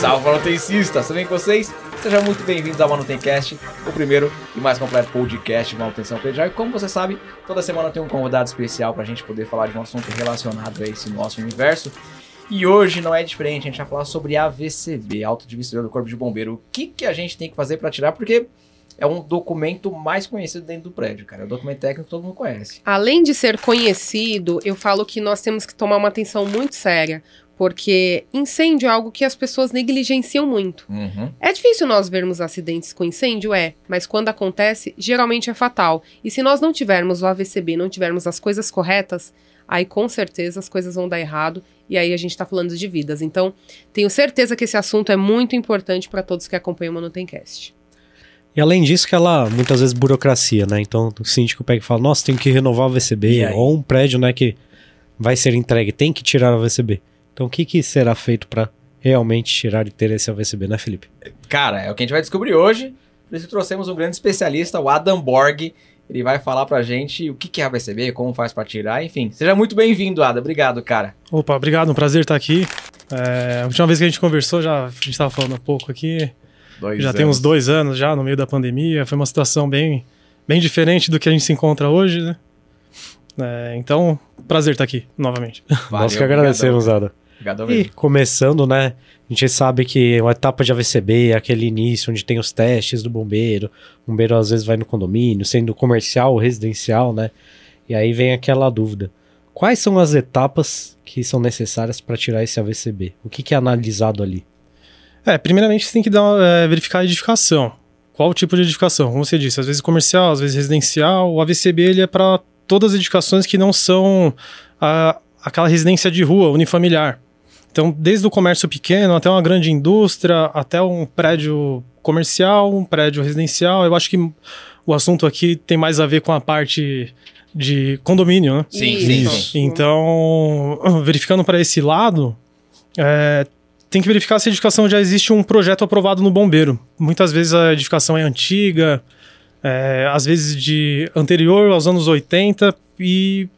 salve manutencistas, tudo bem com vocês? Sejam muito bem-vindos ao Manutencast, o primeiro e mais completo podcast de manutenção predial. E como você sabe, toda semana tem um convidado especial para a gente poder falar de um assunto relacionado a esse nosso universo. E hoje não é diferente, a gente vai falar sobre AVCB, Auto de Vistoria do Corpo de Bombeiro. O que, que a gente tem que fazer para tirar? Porque é um documento mais conhecido dentro do prédio, cara. É um documento técnico que todo mundo conhece. Além de ser conhecido, eu falo que nós temos que tomar uma atenção muito séria, porque incêndio é algo que as pessoas negligenciam muito. Uhum. É difícil nós vermos acidentes com incêndio? É, mas quando acontece, geralmente é fatal. E se nós não tivermos o AVCB, não tivermos as coisas corretas, aí com certeza as coisas vão dar errado e aí a gente está falando de vidas. Então, tenho certeza que esse assunto é muito importante para todos que acompanham o Manutencast. E além disso, que ela muitas vezes burocracia, né? Então o síndico pega e fala: Nossa, tem que renovar o VCB. Ou um prédio, né, que vai ser entregue, tem que tirar o VCB. Então o que, que será feito para realmente tirar e ter esse AVCB, né, Felipe? Cara, é o que a gente vai descobrir hoje. Por isso trouxemos um grande especialista, o Adam Borg. Ele vai falar pra gente o que que é AVCB, como faz pra tirar, enfim. Seja muito bem-vindo, Adam. Obrigado, cara. Opa, obrigado, um prazer estar aqui. É, a última vez que a gente conversou, já, a gente estava falando há pouco aqui, Dois já tem uns dois anos já no meio da pandemia, foi uma situação bem, bem diferente do que a gente se encontra hoje, né? É, então, prazer estar aqui novamente. Nós que agradecemos, Ada. Obrigadão E começando, né? A gente sabe que uma etapa de AVCB é aquele início onde tem os testes do bombeiro. O bombeiro às vezes vai no condomínio, sendo comercial ou residencial, né? E aí vem aquela dúvida. Quais são as etapas que são necessárias para tirar esse AVCB? O que, que é analisado ali? É, primeiramente você tem que dar, é, verificar a edificação. Qual o tipo de edificação? Como você disse, às vezes comercial, às vezes residencial. O AVCB ele é para todas as edificações que não são ah, aquela residência de rua unifamiliar. Então, desde o comércio pequeno até uma grande indústria, até um prédio comercial, um prédio residencial. Eu acho que o assunto aqui tem mais a ver com a parte de condomínio, né? Sim, sim, sim. Então, verificando para esse lado, é, tem que verificar se a edificação já existe um projeto aprovado no bombeiro. Muitas vezes a edificação é antiga, é, às vezes de anterior aos anos 80, e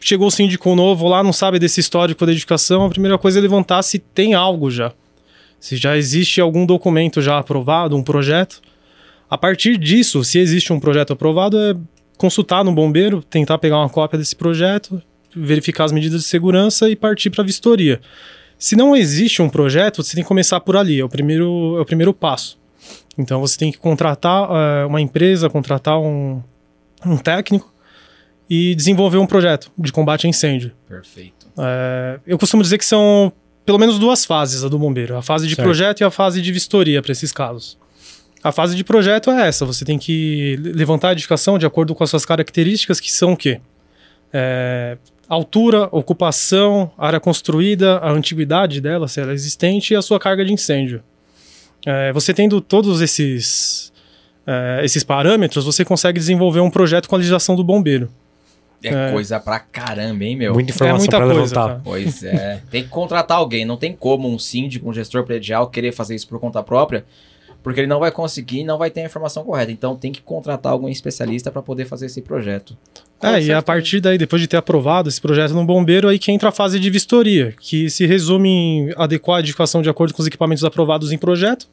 chegou o síndico novo lá, não sabe desse histórico da edificação. A primeira coisa é levantar se tem algo já. Se já existe algum documento já aprovado, um projeto. A partir disso, se existe um projeto aprovado, é consultar no bombeiro, tentar pegar uma cópia desse projeto, verificar as medidas de segurança e partir para a vistoria. Se não existe um projeto, você tem que começar por ali, é o primeiro, é o primeiro passo. Então você tem que contratar eh, uma empresa, contratar um, um técnico e desenvolver um projeto de combate a incêndio. Perfeito. É, eu costumo dizer que são pelo menos duas fases a do bombeiro: a fase de Certo. projeto e a fase de vistoria para esses casos. A fase de projeto é essa: você tem que levantar a edificação de acordo com as suas características, que são o quê? É, altura, ocupação, área construída, a antiguidade dela, se ela é existente, e a sua carga de incêndio. É, você tendo todos esses, é, esses parâmetros, você consegue desenvolver um projeto com a legislação do bombeiro. É, É. coisa pra caramba, hein, meu? Muita informação muita para coisa, levantar. cara. Pois é. tem que contratar alguém. Não tem como um síndico, um gestor predial querer fazer isso por conta própria, porque ele não vai conseguir e não vai ter a informação correta. Então tem que contratar algum especialista para poder fazer esse projeto. Com É, e a partir daí, depois de ter aprovado esse projeto no bombeiro, aí que entra a fase de vistoria, que se resume em adequar a edificação de acordo com os equipamentos aprovados em projeto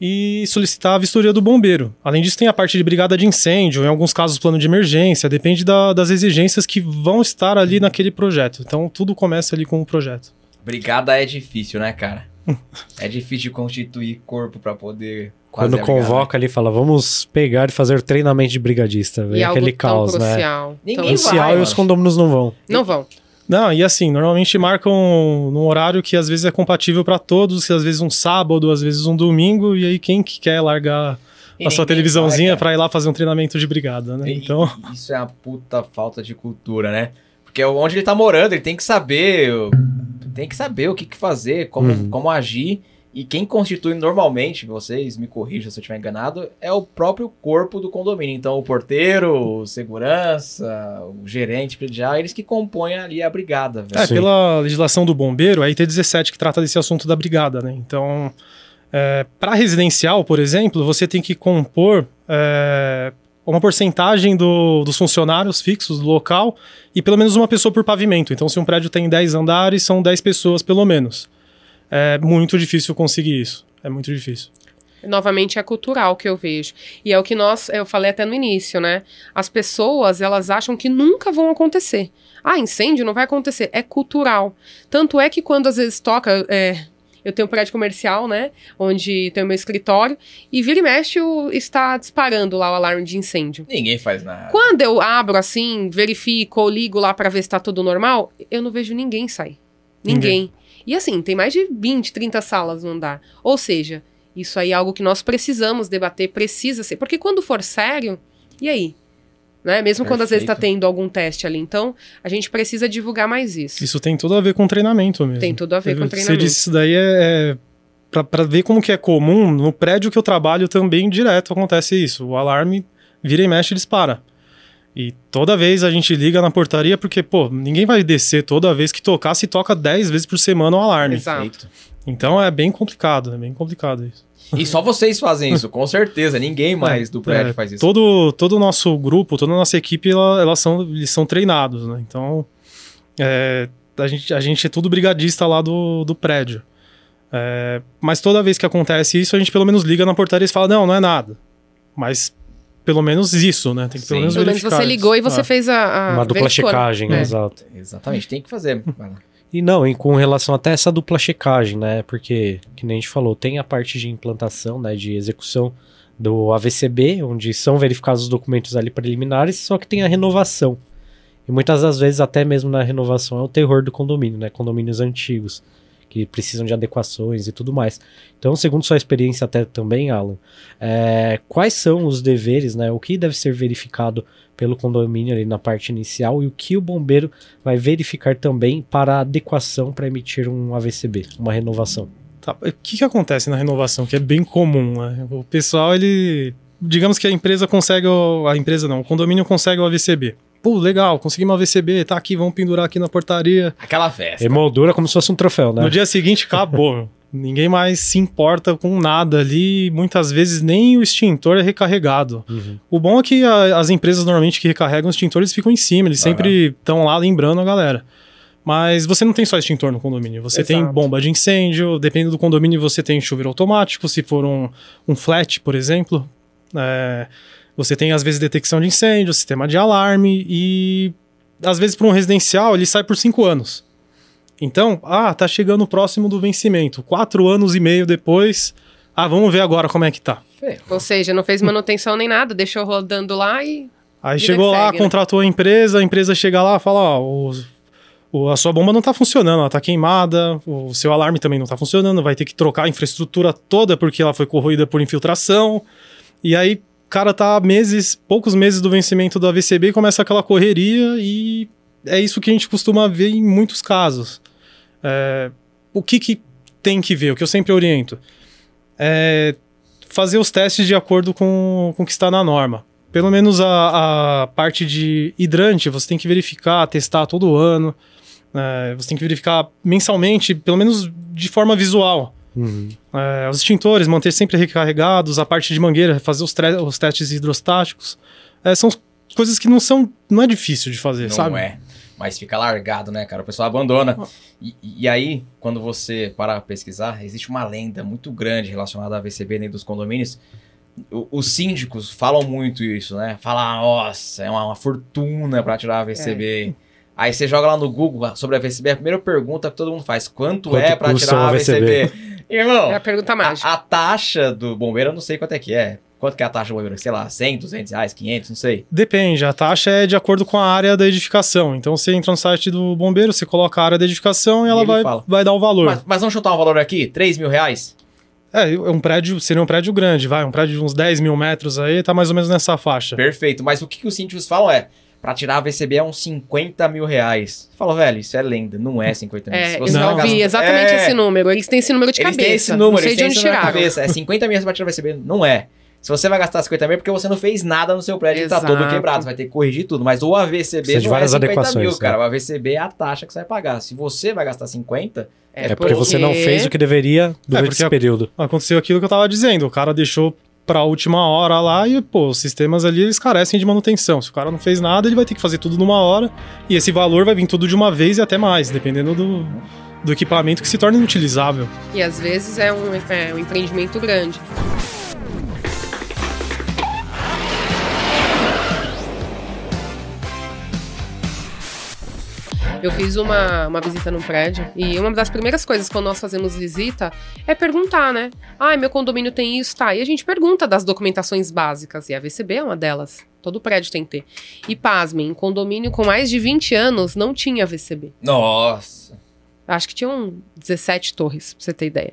e solicitar a vistoria do bombeiro. Além disso, tem a parte de brigada de incêndio, em alguns casos plano de emergência, depende da- das exigências que vão estar ali naquele projeto. Então, tudo começa ali com o projeto. Brigada é difícil, né, cara? é difícil de constituir corpo para poder. Quando convoca ali, fala, vamos pegar e fazer treinamento de brigadista. E algo aquele tão caos, né? crucial. Ninguém Então, vai, e os condôminos não vão. não vão. Não, e assim, normalmente marcam num horário que às vezes é compatível para todos, que às vezes um sábado, às vezes um domingo, e aí quem que quer largar E a sua ninguém televisãozinha para ir lá fazer um treinamento de brigada, né? E- Então, Isso é uma puta falta de cultura, né? Porque onde ele tá morando, ele tem que saber. Tem que saber o que, que fazer, como, Uhum. como agir. E quem constitui normalmente, vocês me corrijam se eu estiver enganado, é o próprio corpo do condomínio. Então, o porteiro, o segurança, o gerente predial, eles que compõem ali a brigada, velho. é, Sim. pela legislação do bombeiro, a IT17 que trata desse assunto da brigada, né? Então, para residencial, por exemplo, você tem que compor é, uma porcentagem do- dos funcionários fixos do local e pelo menos uma pessoa por pavimento. Então, se um prédio tem 10 andares, são 10 pessoas pelo menos. é muito difícil conseguir isso. É muito difícil. novamente é cultural que eu vejo. E é o que nós, eu falei até no início, né? As pessoas, elas acham que nunca vão acontecer. Ah, incêndio não vai acontecer. É cultural. Tanto é que quando às vezes toca. é, eu tenho um prédio comercial, né? Onde tem o meu escritório. E vira e mexe o- está disparando lá o alarme de incêndio. Ninguém faz nada. Quando eu abro assim, verifico ou ligo lá pra ver se tá tudo normal, eu não vejo ninguém sair. Ninguém. E assim, tem mais de 20, 30 salas no andar. Ou seja, isso aí é algo que nós precisamos debater, precisa ser. Porque quando for sério, e aí? Né? Mesmo quando às vezes está Perfeito. tendo algum teste ali. Então, a gente precisa divulgar mais isso. Isso tem tudo a ver com treinamento mesmo. Tem tudo a ver com Você treinamento. disse isso daí é, é pra ver como que é comum, no prédio que eu trabalho também direto acontece isso. O alarme vira e mexe e dispara. E toda vez a gente liga na portaria porque, pô, ninguém vai descer toda vez que tocar, se toca 10 vezes por semana o alarme. Exato. Perfeito. Então é bem complicado, é bem complicado isso. E só vocês fazem isso, com certeza. Ninguém mais do prédio É, faz isso. Todo, todo o nosso grupo, toda a nossa equipe, ela- elas são, eles são treinados, né? Então, é, a, gente, a gente é tudo brigadista lá do, do prédio. É, mas toda vez que acontece isso, a gente pelo menos liga na portaria e fala, não, não é nada. Mas pelo menos isso, né? Tem que pelo Sim. menos Pelo menos verificar você ligou e você Ah. fez a. a Uma dupla verificou, né? checagem, É. exato. Exatamente, tem que fazer. E não, e com relação até essa dupla checagem, né? Porque, que nem a gente falou, tem a parte de implantação, né? De execução do AVCB, onde são verificados os documentos ali preliminares, só que tem a renovação. E muitas das vezes, até mesmo na renovação, é o terror do condomínio, né? Condomínios antigos, que precisam de adequações e tudo mais. Então, segundo sua experiência até também, Alan, é, quais são os deveres, né? O que deve ser verificado pelo condomínio ali na parte inicial e o que o bombeiro vai verificar também para a adequação para emitir um AVCB, uma renovação. Tá, O que, que acontece na renovação, que é bem comum, né? O pessoal, ele. Digamos que a empresa consegue. o- A empresa não, o condomínio consegue o AVCB. Pô, legal, conseguimos o AVCB, tá aqui, vamos pendurar aqui na portaria. Aquela festa. Emoldura como se fosse um troféu, né? No dia seguinte, acabou. Ninguém mais se importa com nada ali. Muitas vezes nem o extintor é recarregado. Uhum. O bom é que a- as empresas normalmente que recarregam os extintores ficam em cima, eles sempre estão lá lembrando a galera. Mas você não tem só extintor no condomínio, você tem Exato. bomba de incêndio, dependendo do condomínio você tem chuveiro automático, se for um, um flat, por exemplo. É, você tem às vezes detecção de incêndio, sistema de alarme e às vezes para um residencial ele sai por cinco anos. Então, ah, tá chegando próximo do vencimento. Quatro anos e meio depois, ah, vamos ver agora como é que tá. Ou seja, não fez manutenção nem nada, deixou rodando lá e. Aí chegou lá, segue, né? contratou a empresa, a empresa chega lá e fala, ó, o- o- a sua bomba não tá funcionando, ela tá queimada, o seu alarme também não tá funcionando, vai ter que trocar a infraestrutura toda porque ela foi corroída por infiltração. E aí, o cara tá meses, poucos meses do vencimento do AVCB, começa aquela correria e é isso que a gente costuma ver em muitos casos. É, o que que tem que ver, o que eu sempre oriento, é fazer os testes de acordo com, com o que está na norma. Pelo menos a, a parte de hidrante, você tem que verificar, testar todo ano. né? você tem que verificar mensalmente, pelo menos de forma visual. Uhum. É, os extintores, manter sempre recarregados, a parte de mangueira, fazer os, os testes hidrostáticos. É, são coisas que não são. Não é difícil de fazer, Não sabe? é. Mas fica largado, né, cara? O pessoal abandona. E, e aí, quando você para pra pesquisar, existe uma lenda muito grande relacionada à VCB dentro dos condomínios. O- os síndicos falam muito isso, né? Falam, nossa, é uma, uma fortuna pra tirar a VCB. Aí você joga lá no Google sobre a VCB, a primeira pergunta que todo mundo faz: quanto, Quanto é pra custa tirar a VCB? AVCB? Irmão, É a pergunta mágica. a, a taxa do bombeiro eu não sei quanto é que é. Quanto que é a taxa do bombeiro? Sei lá, 100, 200 reais, 500, não sei. Depende, a taxa é de acordo com a área da edificação. Então você entra no site do bombeiro, você coloca a área da edificação e E ela vai, fala. vai dar o valor. Mas, mas vamos chutar um valor aqui? 3 mil reais? É, é um prédio, seria um prédio grande, vai, um prédio de uns 10 mil metros aí, tá mais ou menos nessa faixa. Perfeito. Mas o que, que os síndicos falam é, pra tirar a VCB é uns 50 mil reais. Fala, velho, isso é lenda, não é 50 mil. É, eu não gastar- exatamente É, esse número. Eles têm esse número de Eles cabeça. têm esse número, não sei eles de têm onde tiraram. cabeça. É 50 mil pra tirar a VCB? Não é. Se você vai gastar 50 mil é porque você não fez nada no seu prédio e tá Exato. todo quebrado. Você vai ter que corrigir tudo. Mas o AVCB Precisa de não é várias 50 mil, adequações, cara. né? O AVCB é a taxa que você vai pagar. Se você vai gastar 50, É porque você não fez o que deveria durante porque esse período. Aconteceu aquilo que eu tava dizendo, o cara deixou pra última hora lá e, pô, os sistemas ali eles carecem de manutenção. Se o cara não fez nada, ele vai ter que fazer tudo numa hora e esse valor vai vir tudo de uma vez e até mais, dependendo do, do equipamento que se torna inutilizável. E às vezes é um, é um empreendimento grande. Eu fiz uma, uma visita num prédio e uma das primeiras coisas quando nós fazemos visita é perguntar, né? Ah, meu condomínio tem isso, tá? E a gente pergunta das documentações básicas e a VCB é uma delas. Todo prédio tem que ter. E pasmem, em condomínio com mais de 20 anos não tinha VCB. Nossa. Acho que tinham 17 torres, pra você ter ideia.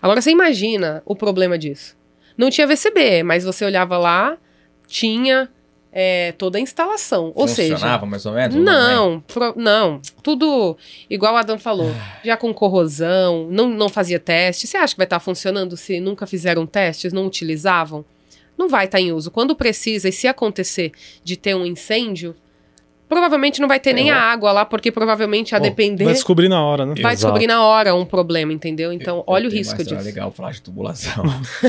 Agora você imagina o problema disso. Não tinha VCB, mas você olhava lá, tinha é, toda a instalação. Ou seja, Funcionava mais ou menos? não, pro- não. Tudo igual o Adam falou, já com corrosão, não, não fazia teste. Você acha que vai estar funcionando se nunca fizeram testes, não utilizavam? Não vai estar em uso. Quando precisa, e se acontecer de ter um incêndio, provavelmente não vai ter nem É, a água lá, porque provavelmente a Bom, depender. Vai descobrir na hora, né? Vai Exato. descobrir na hora um problema, entendeu? Então, olha o risco uma história disso. legal falar de tubulação.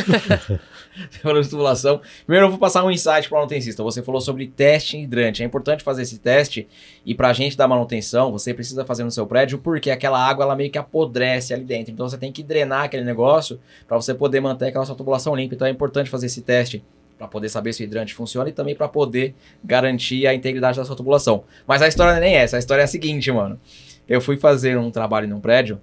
Você falou de tubulação. Primeiro eu vou passar um insight para o manutencista. Você falou sobre teste hidrante. É importante fazer esse teste e para a gente dar manutenção, você precisa fazer no seu prédio porque aquela água ela meio que apodrece ali dentro. Então você tem que drenar aquele negócio para você poder manter aquela sua tubulação limpa. Então é importante fazer esse teste para poder saber se o hidrante funciona e também para poder garantir a integridade da sua tubulação. Mas a história não é nem essa. A história é a seguinte, mano. Eu fui fazer um trabalho num prédio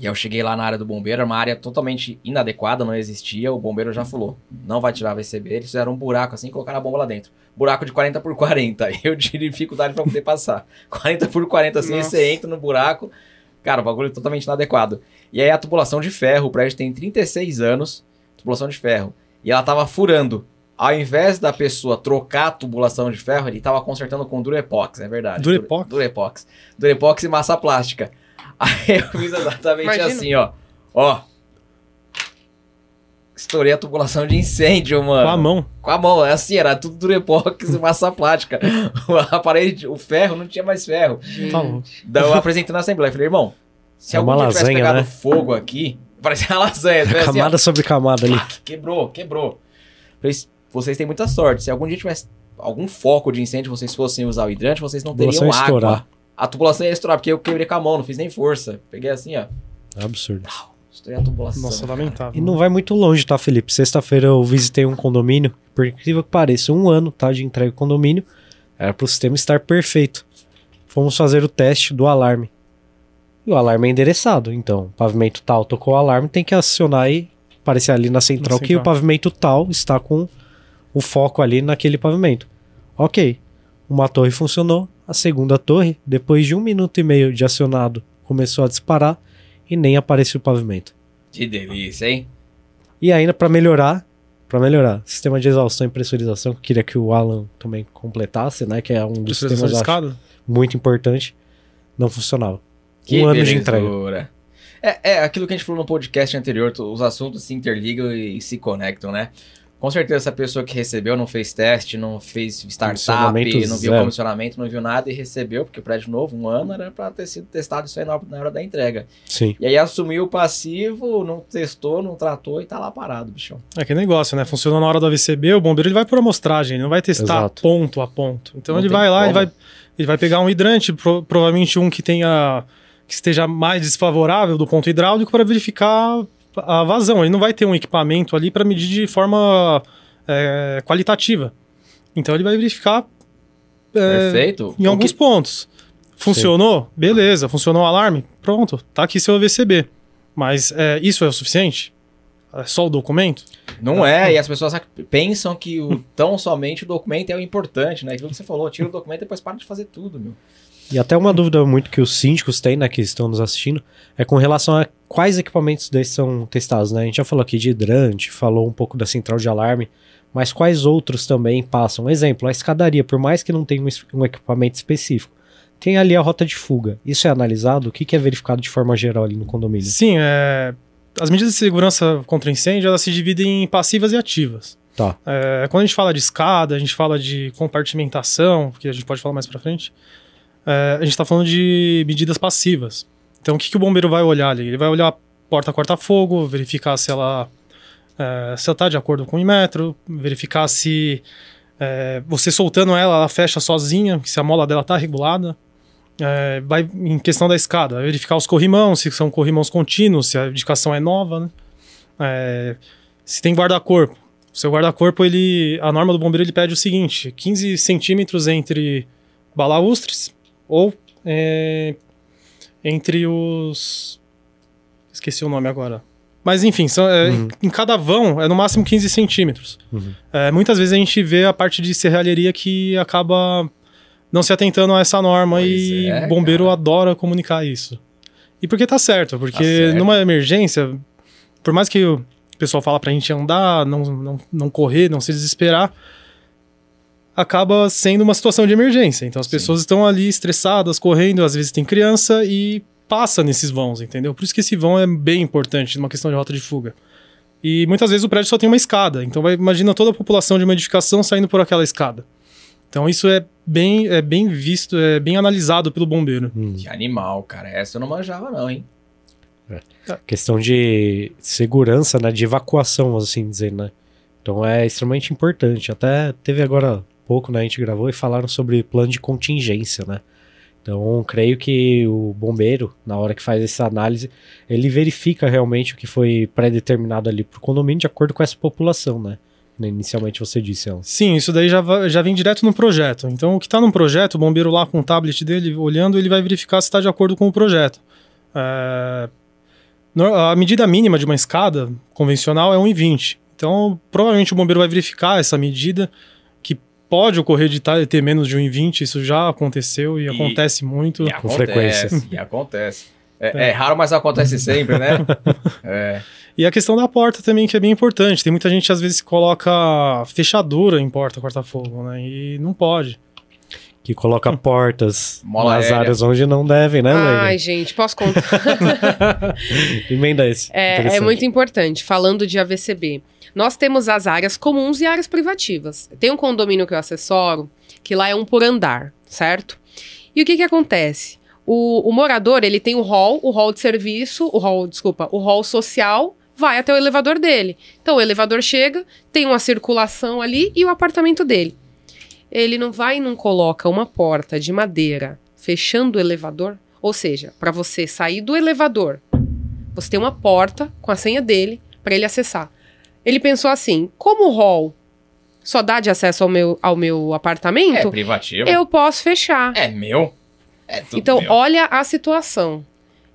e eu cheguei lá na área do bombeiro, era uma área totalmente inadequada, não existia. O bombeiro já falou: não vai tirar VCB. Eles fizeram um buraco assim e colocaram a bomba lá dentro. Buraco de 40 por 40. Eu tive dificuldade pra poder passar. 40 por 40 assim, Nossa. você entra no buraco. Cara, o bagulho é totalmente inadequado. E aí a tubulação de ferro, o prédio tem 36 anos, tubulação de ferro. E ela tava furando. Ao invés da pessoa trocar a tubulação de ferro, ele tava consertando com Durepox, é verdade. Durepox? Dure- Durepox. Durepox e massa plástica. Aí eu fiz exatamente Imagina. assim, ó. Ó. Estourei a tubulação de incêndio, mano. Com a mão. Com a mão, é assim, era tudo Durepox e massa plástica. O aparelho, o ferro, não tinha mais ferro. Tá. Daí eu apresentei na Assembleia, falei, irmão, se É algum uma dia tivesse pegado né? fogo aqui, parecia uma lasanha. tivesse assim, ó, Camada sobre camada ali. Quebrou, quebrou. Falei, vocês têm muita sorte. Se algum dia tivesse algum foco de incêndio, vocês fossem usar o hidrante, vocês não teriam água. estourar. A tubulação ia estourar, porque eu quebrei com a mão, não fiz nem força. Peguei assim, ó. É absurdo. Estourei a tubulação. Nossa, lamentável. E não vai muito longe, tá, Felipe? Sexta-feira eu visitei um condomínio, por incrível que pareça, um ano, tá, de entrega do condomínio. Era pro sistema estar perfeito. Fomos fazer o teste do alarme. E o alarme é endereçado, então, pavimento tal tocou o alarme, tem que acionar e aparecer ali na central, que o pavimento tal está com o foco ali naquele pavimento. Ok, uma torre funcionou, a segunda torre, depois de um minuto e meio de acionado, começou a disparar e nem apareceu o pavimento. Que delícia, hein? E ainda para melhorar, para melhorar, sistema de exaustão e pressurização, que eu queria que o Alan também completasse, né, que é um dos sistemas de acho, escada? muito importante, não funcionava. Que um ano de entrega. É, é aquilo que a gente falou no podcast anterior, os assuntos se interligam e se conectam, né? Com certeza essa pessoa que recebeu não fez teste, não fez startup, não viu zero. comissionamento, não viu nada e recebeu, porque o prédio novo, um ano, era pra ter sido testado isso aí na hora, da entrega. Sim. E aí assumiu o passivo, não testou, não tratou e tá lá parado, bichão. É que negócio, né? Funciona na hora do AVCB, o bombeiro ele vai por amostragem, ele não vai testar Exato. ponto a ponto. Então Não ele vai lá, ele vai, ele vai pegar um hidrante, pro- provavelmente um que tenha que esteja mais desfavorável do ponto hidráulico para verificar a vazão. Ele não vai ter um equipamento ali para medir de forma é, qualitativa. Então ele vai verificar é, Perfeito? em O alguns que- pontos. Funcionou? Beleza. Funcionou o alarme? Pronto. Tá aqui seu AVCB. Mas é, isso é o suficiente? É só o documento? Não é, e as pessoas pensam que o, tão somente o documento é o importante, né? Aquilo que você falou, tira o documento e depois para de fazer tudo, meu. E até uma dúvida muito que os síndicos têm, né, que estão nos assistindo, é com relação a quais equipamentos desses são testados, né? A gente já falou aqui de hidrante, falou um pouco da central de alarme, mas quais outros também passam? Um exemplo, a escadaria, por mais que não tenha um, um equipamento específico, tem ali a rota de fuga. Isso é analisado? O que, que é verificado de forma geral ali no condomínio? Sim, é, as medidas de segurança contra incêndio elas se dividem em passivas e ativas. Tá. É, quando a gente fala de escada, a gente fala de compartimentação, que a gente pode falar mais pra frente, é, a gente está falando de medidas passivas. Então, o que, que o bombeiro vai olhar ali? Ele vai olhar a porta corta-fogo, verificar se ela é, está de acordo com o metro, verificar se é, você soltando ela, ela fecha sozinha, se a mola dela está regulada. É, vai em questão da escada, verificar os corrimãos, se são corrimãos contínuos, se a edificação é nova, né? É, se tem guarda-corpo. O seu guarda-corpo, ele, a norma do bombeiro ele pede o seguinte: 15 centímetros entre balaustres ou é, entre os. Esqueci o nome agora. Mas enfim, são, é, Uhum. em cada vão é no máximo 15 centímetros. Uhum. É, muitas vezes a gente vê a parte de serralheria que acaba não se atentando a essa norma Pois e é, o bombeiro cara. adora comunicar isso. E porque tá certo, porque Tá certo. numa emergência, por mais que o pessoal fala pra gente andar, não, não, não correr, não se desesperar, acaba sendo uma situação de emergência. Então as Sim. pessoas estão ali estressadas, correndo, às vezes tem criança e passa nesses vãos, entendeu? Por isso que esse vão é bem importante numa questão de rota de fuga. E muitas vezes o prédio só tem uma escada, então vai, imagina toda a população de uma edificação saindo por aquela escada. Então isso é bem, é bem visto, é bem analisado pelo bombeiro. Hum. Que animal, cara. Essa eu não manjava, não, hein? Questão de segurança, né? De evacuação, assim dizer, né? Então é extremamente importante. Até teve agora pouco, né? A gente gravou e falaram sobre plano de contingência, né? Então, creio que o bombeiro, na hora que faz essa análise, ele verifica realmente o que foi pré-determinado ali pro condomínio de acordo com essa população, né? Inicialmente você disse, Alan. Sim, isso daí já, já vem direto no projeto. Então, o que está no projeto, o bombeiro lá com o tablet dele olhando, ele vai verificar se está de acordo com o projeto. É, A medida mínima de uma escada convencional é 1,20. Então, provavelmente o bombeiro vai verificar essa medida, pode ocorrer de tá- ter menos de 1,20, isso já aconteceu e, E- acontece muito. E Com acontece, frequência. E acontece. É, é raro, mas acontece sempre, né? É. E a questão da porta também, que é bem importante. Tem muita gente, às vezes, que coloca fechadura em porta corta-fogo, né? E não pode. Que coloca portas Mola nas aérea. áreas onde não devem, né, Ai, Leila? gente, posso contar? Emenda esse. É, é muito importante, falando de AVCB. Nós temos as áreas comuns e áreas privativas. Tem um condomínio que eu assessoro, que lá é um por andar, certo? E o que que acontece? O, o morador, ele tem o hall, o hall de serviço, o hall, desculpa, o hall social, vai até o elevador dele. Então, o elevador chega, tem uma circulação ali e o apartamento dele. Ele não vai e não coloca uma porta de madeira fechando o elevador, ou seja, para você sair do elevador você tem uma porta com a senha dele para ele acessar. Ele pensou assim: como o hall só dá de acesso ao meu, ao meu É apartamento, privativo. eu posso fechar. É meu. É tudo então, meu. olha a situação.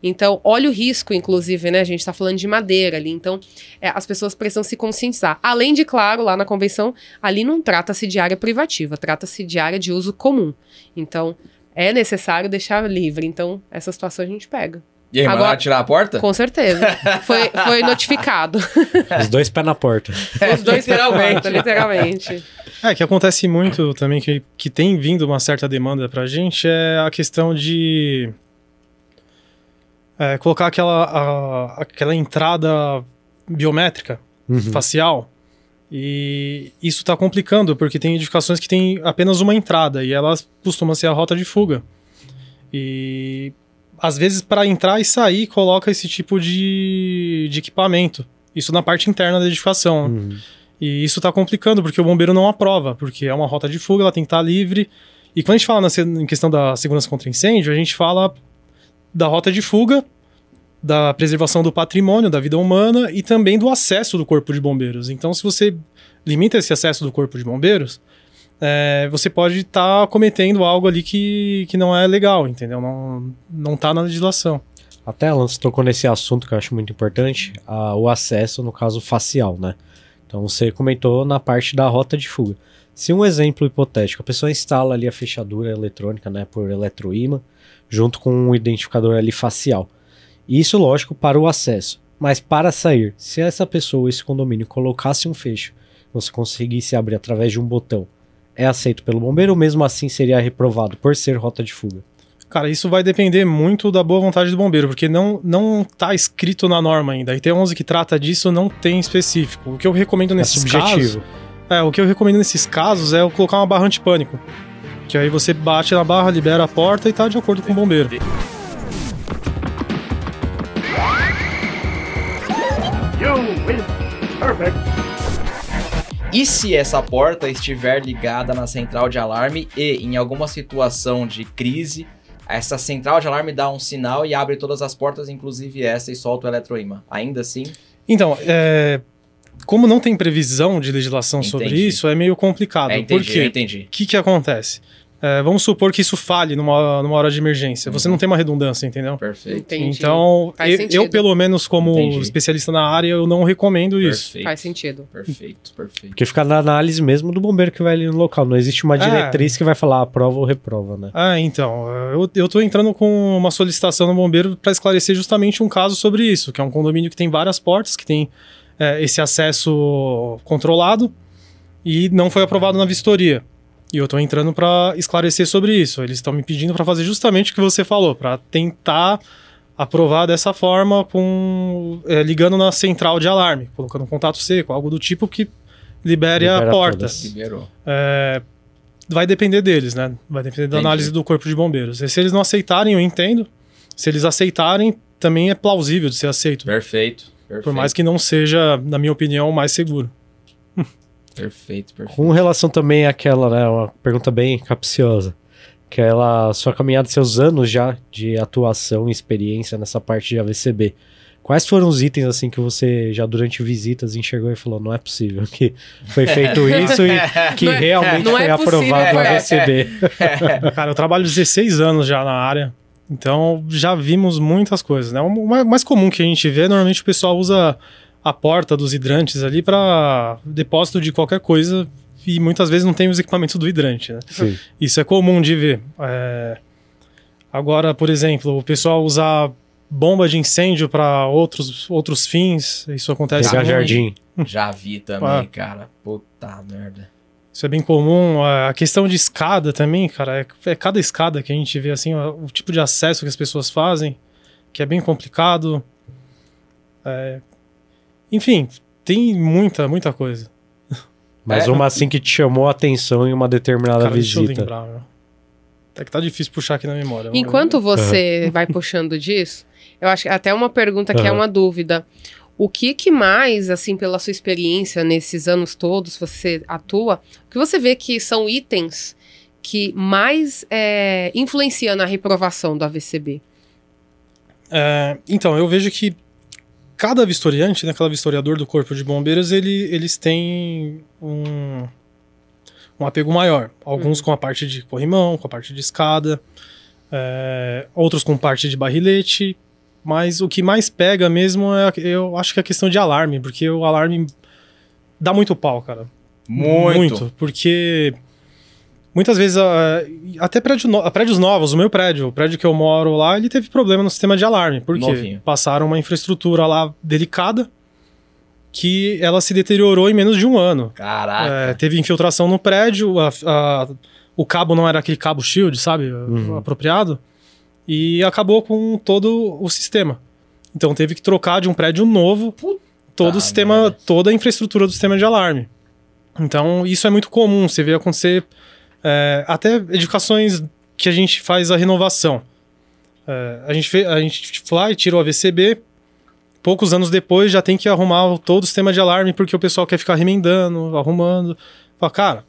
Então, olha o risco, inclusive, né? A gente tá falando de madeira ali. Então, é, as pessoas precisam se conscientizar. Além de, claro, lá na convenção, ali não trata-se de área privativa, trata-se de área de uso comum. Então, é necessário deixar livre. Então, essa situação a gente pega. E aí, Agora- mandaram tirar a porta? Com certeza. Foi, foi notificado. Os dois pés na porta. Os dois literalmente. literalmente. É, que acontece muito também, que, que tem vindo uma certa demanda pra gente, é a questão de é, colocar aquela, a- aquela entrada biométrica Uhum. facial. E isso está complicando, porque tem edificações que têm apenas uma entrada e elas costumam ser a rota de fuga. E às vezes, para entrar e sair, coloca esse tipo de, de equipamento. Isso na parte interna da edificação. Uhum. E isso tá complicando, porque o bombeiro não aprova, porque é uma rota de fuga, ela tem que estar livre. E quando a gente fala na, em questão da segurança contra incêndio, a gente fala da rota de fuga, da preservação do patrimônio, da vida humana e também do acesso do corpo de bombeiros. Então, se você limita esse acesso do corpo de bombeiros, é, você pode estar cometendo algo ali que, que não é legal, entendeu? Não, não tá na legislação. Até Alan, você tocou nesse assunto que eu acho muito importante, a- o acesso, no caso facial, né? Então você comentou na parte da rota de fuga. Se um exemplo hipotético, a pessoa instala ali a fechadura eletrônica, né, por eletroímã, junto com um identificador ali facial. Isso, lógico, para o acesso. Mas para sair, se essa pessoa, esse condomínio, colocasse um fecho, você conseguisse abrir através de um botão, é aceito pelo bombeiro ou mesmo assim seria reprovado por ser rota de fuga? Cara, isso vai depender muito da boa vontade do bombeiro, porque não, não tá escrito na norma ainda. A IT11 que trata disso não tem específico. O que eu recomendo É nesses subjetivo. casos. É, o que eu recomendo nesses casos é eu colocar uma barra antipânico. Que aí você bate na barra, libera a porta e tá de acordo com o bombeiro. E se essa porta estiver ligada na central de alarme e, em alguma situação de crise, essa central de alarme dá um sinal e abre todas as portas, inclusive essa, e solta o eletroímã. Ainda assim, Então, é, como não tem previsão de legislação sobre Entendi. isso, é meio complicado. é, entendi, Por quê? entendi. O que, que acontece? É, vamos supor que isso falhe numa, numa hora de emergência. Você Uhum. não tem uma redundância, entendeu? Perfeito. Entendi. Então, eu, eu, pelo menos, como Entendi. especialista na área, eu não recomendo isso. Perfeito. Faz sentido. Perfeito, perfeito. Porque fica na análise mesmo do bombeiro que vai ali no local. Não existe uma É. diretriz que vai falar aprova ou reprova, né? Ah, então, eu, eu tô entrando com uma solicitação no bombeiro para esclarecer justamente um caso sobre isso, que é um condomínio que tem várias portas, que tem é, esse acesso controlado e não foi aprovado na vistoria. E eu tô entrando para esclarecer sobre isso. Eles estão me pedindo para fazer justamente o que você falou, para tentar aprovar dessa forma, com é, ligando na central de alarme, colocando um contato seco, algo do tipo que libere a Libera porta. todas. Liberou. É, vai depender deles, né? Vai depender da Entendi. análise do corpo de bombeiros. E se eles não aceitarem, eu entendo. Se eles aceitarem, também é plausível de ser aceito. Perfeito. Perfeito. Por mais que não seja, na minha opinião, o mais seguro. Perfeito, perfeito. Com relação também àquela, né? Uma pergunta bem capciosa. Que é ela, sua caminhada, seus anos já de atuação e experiência nessa parte de AVCB. Quais foram os itens, assim, que você já durante visitas enxergou e falou, não é possível que foi feito isso e que Não é- realmente não foi é aprovado o é. AVCB? Cara, eu trabalho 16 anos já na área. Então já vimos muitas coisas, né? O ma- mais comum que a gente vê, normalmente o pessoal usa a porta dos hidrantes ali para depósito de qualquer coisa e muitas vezes não tem os equipamentos do hidrante, né? Sim. Isso é comum de ver. É, Agora, por exemplo, o pessoal usar bomba de incêndio para outros, outros fins, isso acontece muito. jardim. Já vi também, Ah. cara. Puta merda. Isso é bem comum. A questão de escada também, cara, é, é cada escada que a gente vê assim, o tipo de acesso que as pessoas fazem, que é bem complicado. É, Enfim, tem muita, muita coisa. Mas É. uma assim que te chamou a atenção em uma determinada Cara, deixa eu visita. lembrar. meu. É que tá difícil puxar aqui na memória. Enquanto você vai puxando disso, eu acho que até uma pergunta que é Aham. uma dúvida. O que que mais, assim, pela sua experiência nesses anos todos, você atua, o que você vê que são itens que mais é, influenciam na reprovação do AVCB? É, então, eu vejo que cada vistoriante, né, cada vistoriador do Corpo de Bombeiros, ele, eles têm um, um apego maior. Alguns com a parte de corrimão, com a parte de escada, é, outros com parte de barrilete, mas o que mais pega mesmo é, eu acho que é a questão de alarme, porque o alarme dá muito pau, cara. Muito. porque muitas vezes, ah, até prédio no- prédios novos, o meu prédio, o prédio que eu moro lá, ele teve problema no sistema de alarme. Por quê? Novinho. Passaram uma infraestrutura lá delicada que ela se deteriorou em menos de um ano. Caraca. É, teve infiltração no prédio, a- a- o cabo não era aquele cabo shield, sabe? Uhum. Apropriado. E acabou com todo o sistema. Então teve que trocar de um prédio novo todo o sistema, merda. toda a infraestrutura do sistema de alarme. Então isso é muito comum, você vê acontecer é, até edificações que a gente faz a renovação. É, a, gente fe- a gente foi lá e tirou a VCB, poucos anos depois já tem que arrumar o- todo o sistema de alarme porque o pessoal quer ficar remendando, arrumando. Fala, cara,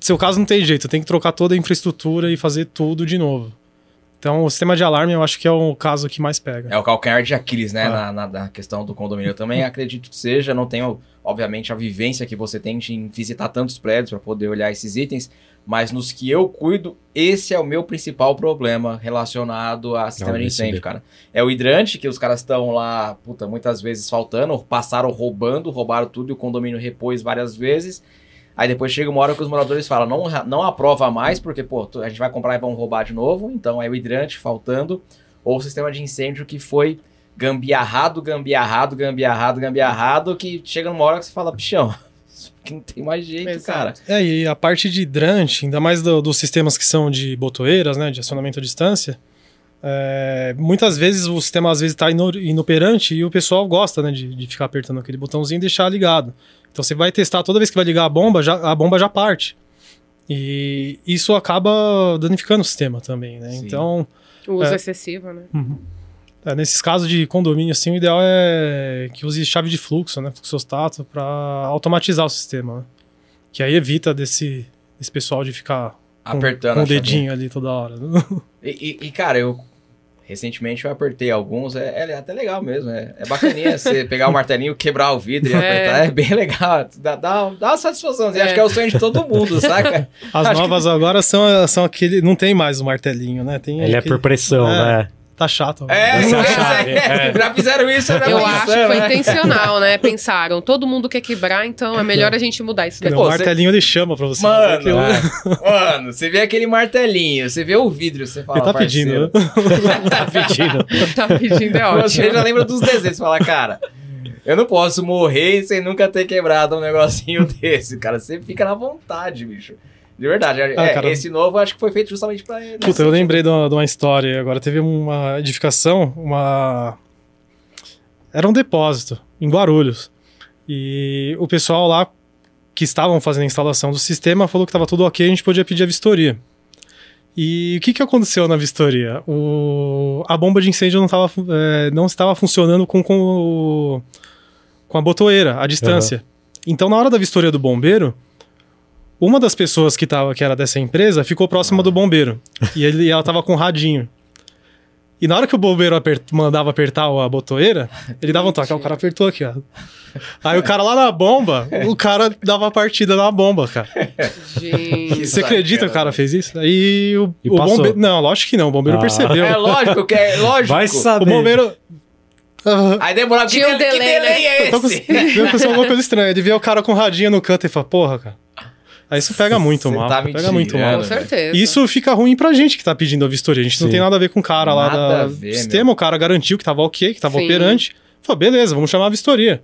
seu caso não tem jeito, tem que trocar toda a infraestrutura e fazer tudo de novo. Então o sistema de alarme eu acho que é o caso que mais pega. É o calcanhar de Aquiles, né? Ah. Na, na- na questão do condomínio. Eu também acredito que seja. Não tenho, obviamente, a vivência que você tem de visitar tantos prédios para poder olhar esses itens. Mas nos que eu cuido, esse é o meu principal problema relacionado a sistema de incêndio, cara. É o hidrante, que os caras estão lá, puta, muitas vezes faltando, passaram roubando, roubaram tudo e o condomínio repôs várias vezes. Aí depois chega uma hora que os moradores falam, não, não aprova mais, porque, pô, a gente vai comprar e vão roubar de novo. Então é o hidrante faltando, ou o sistema de incêndio que foi gambiarrado, gambiarrado, gambiarrado, gambiarrado, que chega numa hora que você fala, bichão, aqui não tem mais jeito, Exato. cara. É, e a parte de hidrante, ainda mais do- dos sistemas que são de botoeiras, né, de acionamento à distância, é, muitas vezes o sistema às vezes está inoperante e o pessoal gosta né, de, de ficar apertando aquele botãozinho e deixar ligado. Então você vai testar, toda vez que vai ligar a bomba, já, a bomba já parte. E isso acaba danificando o sistema também, né? Sim. Então, O uso É. excessivo, né? É, nesses casos de condomínio, assim, o ideal é que use chave de fluxo, né? Fluxostato, para automatizar o sistema. Né? Que aí evita desse, desse pessoal de ficar Apertando com o chavinha. dedinho ali toda hora. E, e- e, cara, eu recentemente eu apertei alguns, é, é até legal mesmo. É, é bacaninha você pegar o martelinho, quebrar o vidro e É. apertar. É bem legal. Dá, dá, dá uma satisfação. É. Acho que é o sonho de todo mundo, saca? As Acho novas agora são, são aquele. Não tem mais o martelinho, né? Tem Ele é aquele- por pressão, É. né? Tá chato. É, Essa é chave, é. é. já fizeram isso, já Eu acho que foi né? intencional, né? Pensaram, todo mundo quer quebrar, então é melhor a gente mudar isso daqui. o martelinho ele chama pra você. Mano, Aquilo- mano, você vê aquele martelinho, você vê o vidro, você fala, ele tá pedindo. parceiro, né? Tá pedindo. Tá pedindo, é ótimo. Você já lembra dos desenhos, você fala, cara, eu não posso morrer sem nunca ter quebrado um negocinho desse, cara. Você fica na vontade, bicho. De verdade. é, Ah, cara. Esse novo acho que foi feito justamente pra ele. Puta, eu lembrei de uma, de uma história. Agora teve uma edificação, uma. Era um depósito em Guarulhos. E o pessoal lá que estavam fazendo a instalação do sistema falou que estava tudo ok, a gente podia pedir a vistoria. E o que, que aconteceu na vistoria? O, a bomba de incêndio não, tava, é, não estava funcionando com, com, o- com a botoeira, a distância. Então, na hora da vistoria do bombeiro, uma das pessoas que, tava, que era dessa empresa ficou próxima do bombeiro. E, ele, e ela tava com um radinho. E na hora que o bombeiro aper- mandava apertar a botoeira, ele dava um toque. Aí o cara apertou aqui, ó. Aí o cara lá na bomba, o cara dava a partida na bomba, cara. Gente. Você acredita que o cara fez isso? Aí o, E o bombeiro. Não, lógico que não. O bombeiro Ah. percebeu. É lógico que é lógico. Vai O saber. bombeiro. Ah, Aí demorava, que, Tinha um dele- que delay, delay é esse? viu que alguma coisa estranha. Ele vê o cara com o radinho no canto e fala, porra, cara. Aí isso pega muito mal. tá pega muito né? mal. Com certeza. Isso fica ruim pra gente que tá pedindo a vistoria. A gente não Sim. tem nada a ver com o cara lá Nada a do sistema. O cara garantiu que tava ok, que tava Sim. operante. Falou, beleza, vamos chamar a vistoria.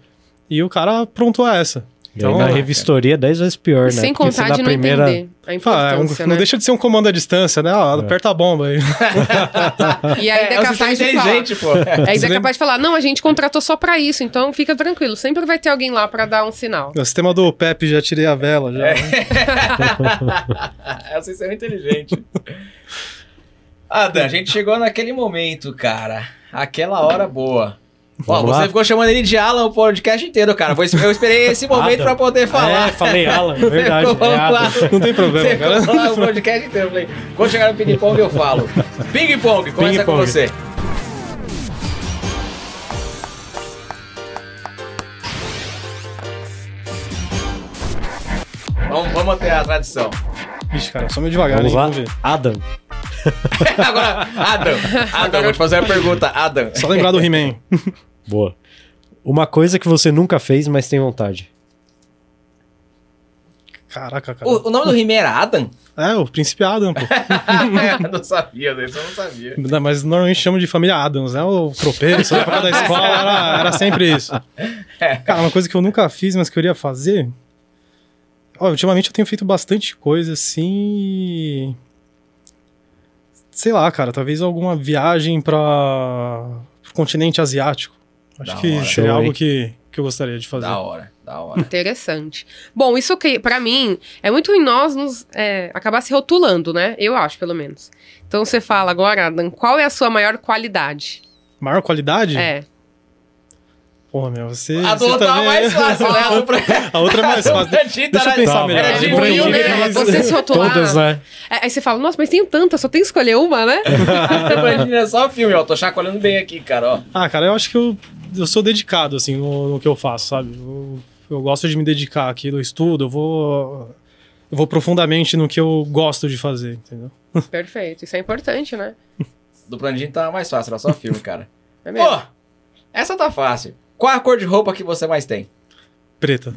E o cara aprontou a essa. E aí Então, na é. revistoria 10 vezes pior, né? Sem Porque se contar na de não primeira... entender a Ah, é um- importância, não né? deixa de ser um comando à distância, né? Ah, aperta a bomba aí. E ainda é, é um sistema capaz de falar. pô. Ainda é capaz de falar, não, a gente contratou só pra isso, então fica tranquilo. Sempre vai ter alguém lá pra dar um sinal. O sistema do Pepe já tirei a vela. Já. é um sistema inteligente. Ah, Dan, a gente chegou naquele momento, cara. Aquela hora boa. Ó, você lá? ficou chamando ele de Alan o podcast inteiro, cara. Eu esperei esse momento pra poder falar. É, falei Alan, verdade. É lá. Não tem problema, Você cara. ficou lá o podcast inteiro. Eu falei, quando chegar no ping-pong eu falo. Ping-pong, começa com Ping-pong. você. Vamos, vamos manter a tradição. Vixe, cara, só meio devagar, Vamos hein? lá? Vamos ver. Adam. Agora, Adam. Adam, vou te fazer uma pergunta. Adam. Só lembrar do He-Man. Boa. Uma coisa que você nunca fez, mas tem vontade. Caraca, cara. O, o nome do He-Man era Adam? É, o Príncipe Adam, pô. eu não sabia desse, eu não sabia. Não, Mas normalmente chamam de família Adams, né? O tropeiro, época da escola era, era sempre isso. Cara, uma coisa que eu nunca fiz, mas que eu queria fazer. Ó, ultimamente eu tenho feito bastante coisa assim. Sei lá, cara, talvez alguma viagem para o continente asiático. Acho Da que hora. seria algo que, que eu gostaria de fazer. Da hora, da hora. Interessante. Bom, isso que, pra mim, é muito em nós nos é, acabar se rotulando, né? Eu acho, pelo menos. Então você fala agora, Adam, qual é a sua maior qualidade? Maior qualidade? É. Porra, meu, você. A do você outro também- mais fácil, né? O pra- A outra é mais o fácil. Deixa eu pensar melhor. é Era de ruim, ruim, né? Você se rotular. Todas, né? É, Aí você fala, nossa, mas tem tanta, só tem que escolher uma, né? O Brandinho é só filme, ó. Tô chacoalhando bem aqui, cara, ó. Ah, cara, eu acho que eu, eu sou dedicado, assim, no, no que eu faço, sabe? Eu, eu gosto de me dedicar aqui no estudo, eu vou. Eu vou profundamente no que eu gosto de fazer, entendeu? Perfeito, isso é importante, né? Do Brandinho tá mais fácil, era só filme, cara. É mesmo. Pô, essa tá fácil. Qual a cor de roupa que você mais tem? Preta.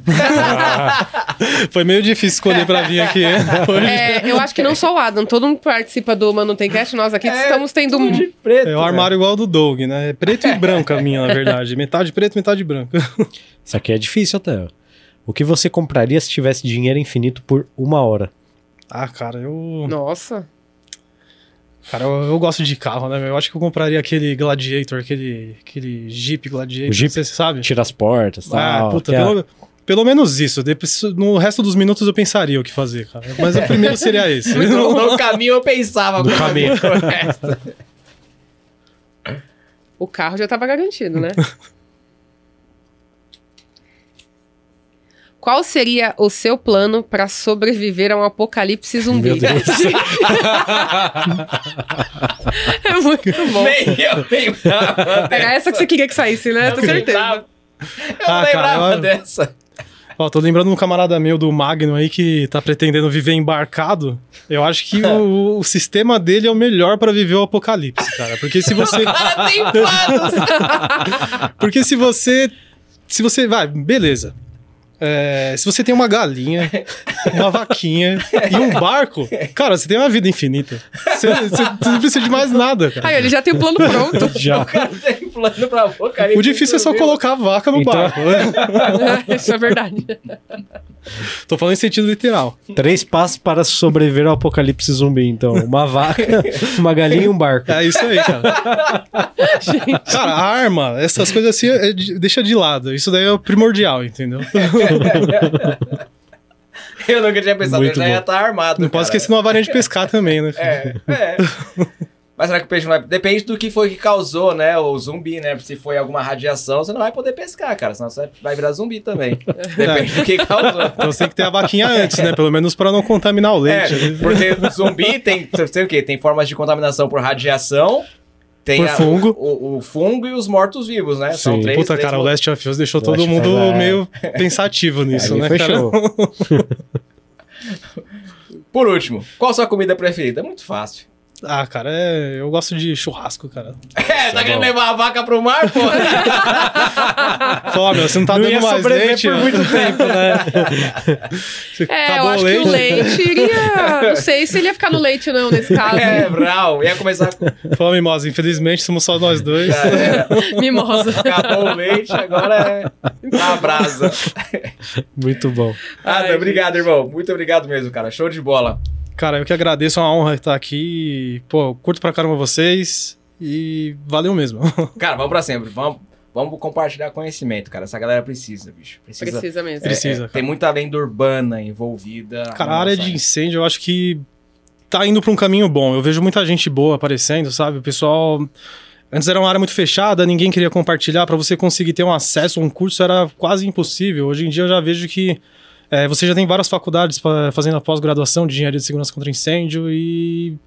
Foi meio difícil escolher pra vir aqui. Hoje. É, eu acho que não só o Adam, todo mundo que participa do Manutencast, nós aqui estamos tendo um. de preto. É o armário igual ao do Doug, né? É preto e branco a minha, na verdade. Metade preto, metade branco. Isso aqui é difícil até. ó. O que você compraria se tivesse dinheiro infinito por uma hora? Ah, cara, eu. Nossa. Cara, eu, eu gosto de carro, né? Eu acho que eu compraria aquele Gladiator, aquele, aquele Jeep Gladiator. O Jeep? Você sabe? Tira as portas, Ah, tal. puta, é- pelo, pelo menos isso. Depois, no resto dos minutos eu pensaria o que fazer, cara. Mas o primeiro seria esse. No, no caminho eu pensava. No caminho. o resto. O carro já tava garantido, né? Qual seria o seu plano pra sobreviver a um apocalipse zumbi? Meu Deus. é muito bom. Nem eu lembrava Era essa que você queria que saísse, né? Eu Tenho certeza. lembrava. Eu não Ah, lembrava dessa. Ó, tô lembrando de um camarada meu do Magno aí que tá pretendendo viver embarcado. Eu acho que o, o sistema dele é o melhor pra viver o apocalipse, cara. Porque se você. Porque se você. Se você. Vai, beleza. É, se você tem uma galinha, uma vaquinha e um barco, cara, você tem uma vida infinita. Você, você- você não precisa de mais nada, cara. Aí, ele já tem o plano pronto. Já. O cara tem plano pra apocalipse. O difícil é só colocar a vaca no Então- barco. Isso é verdade. Tô falando em sentido literal. Três passos para sobreviver ao apocalipse zumbi, então. Uma vaca, uma galinha e um barco. É isso aí, cara. Cara, a arma, essas coisas assim, é de- deixa de lado. Isso daí é o primordial, entendeu? Eu nunca tinha pensado, Muito eu já ia bom. estar armado. Não cara. esquecer de uma varinha de pescar também, né? É, é. Mas será que o peixe não vai. Depende do que foi que causou, né? O zumbi, né? Se foi alguma radiação, você não vai poder pescar, cara. Senão você vai virar zumbi também. Depende do que causou. Então você tem que ter a vaquinha antes, né? Pelo menos pra não contaminar o leite. É, porque zumbi tem, sei o quê? Tem formas de contaminação por radiação, tem Por a- fungo. O, o fungo e os mortos-vivos, né? São Sim. três. Puta, três cara, o Last of Us deixou todo mundo é. meio pensativo nisso, né, fechou. Por último, qual a sua comida preferida? É muito fácil. Ah, cara, é... eu gosto de churrasco, cara. É, tá querendo bom. levar a vaca pro mar, pô? Fala, meu, você não tá não dando mais leite, por ó. muito tempo, né? Você É, eu acho que o leite iria. Não sei se ele ia ficar no leite, não, nesse caso. é, brau. Ia começar com. Fala, mimosa, infelizmente somos só nós dois. Já era. Mimosa. Acabou o leite, agora é a brasa. Muito bom. Ah, Ai, obrigado, irmão. Muito obrigado mesmo, cara. Show de bola. Cara, eu que agradeço, é uma honra estar aqui. Pô, curto pra caramba vocês e valeu mesmo. Cara, vamos pra sempre. Vamos, vamos compartilhar conhecimento, cara. Essa galera precisa, bicho. Precisa. Precisa mesmo. É, Precisa, é, tem muita lenda urbana envolvida. Cara, a área de incêndio, eu acho que tá indo pra um caminho bom. Eu vejo muita gente boa aparecendo, sabe? O pessoal. Antes era uma área muito fechada, ninguém queria compartilhar. Pra você conseguir ter um acesso a um curso era quase impossível. Hoje em dia eu já vejo que é, você já tem várias faculdades pra- fazendo a pós-graduação de engenharia de segurança contra incêndio e.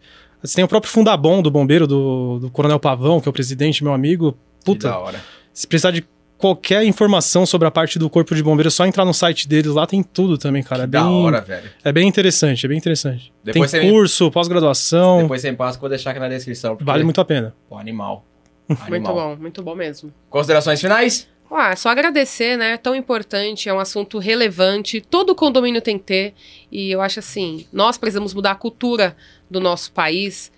Você tem o próprio Fundabom do bombeiro, do, do Coronel Pavão, que é o presidente, meu amigo. que Puta, da hora. se precisar de qualquer informação sobre a parte do corpo de bombeiro, é só entrar no site deles, lá tem tudo também, cara. Que é bem, da hora, velho. é bem interessante, é bem interessante. Depois você tem me- curso, pós-graduação, Depois você me passa que eu vou deixar aqui na descrição. porque- vale muito a pena. Pô, animal. Muito Animal. bom, muito bom mesmo. Considerações finais? Ah, só agradecer, né? Tão importante, é um assunto relevante, todo condomínio tem que ter. E eu acho assim, nós precisamos mudar a cultura do nosso país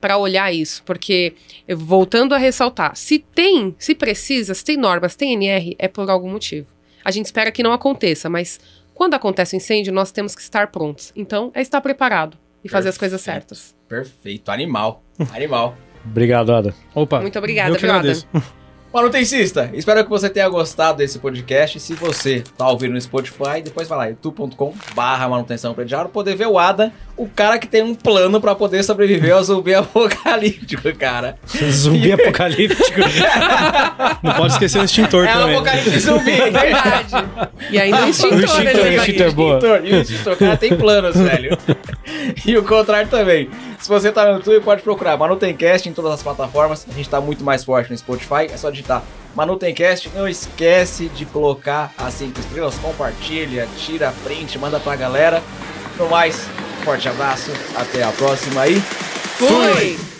para olhar isso, porque voltando a ressaltar, se tem, se precisa, se tem normas, tem NR, é por algum motivo. A gente espera que não aconteça, mas quando acontece o incêndio, nós temos que estar prontos. Então, é estar preparado e fazer as coisas certas. Perfeito. Animal. Animal. Obrigado, Ada. Opa, Muito obrigada, eu que Adam? Manutencista, espero que você tenha gostado desse podcast. Se você tá ouvindo no Spotify, depois vai lá, youtube.com barra manutenção predial, poder ver o Adam, o cara que tem um plano pra poder sobreviver ao zumbi apocalíptico, cara. Zumbi apocalíptico. Não pode esquecer o extintor É o também. apocalipse zumbi. Verdade. E ainda o extintor, O extintor, ele o extintor é boa. Extintor, e o extintor, o cara tem planos, velho. E o contrário também. Se você tá no YouTube, pode procurar Manutencast em todas as plataformas. A gente tá muito mais forte no Spotify. É só digitar Manutencast. Não esquece de colocar as 5 estrelas, compartilha, tira print, manda pra galera. No mais, forte abraço, até a próxima aí. Fui!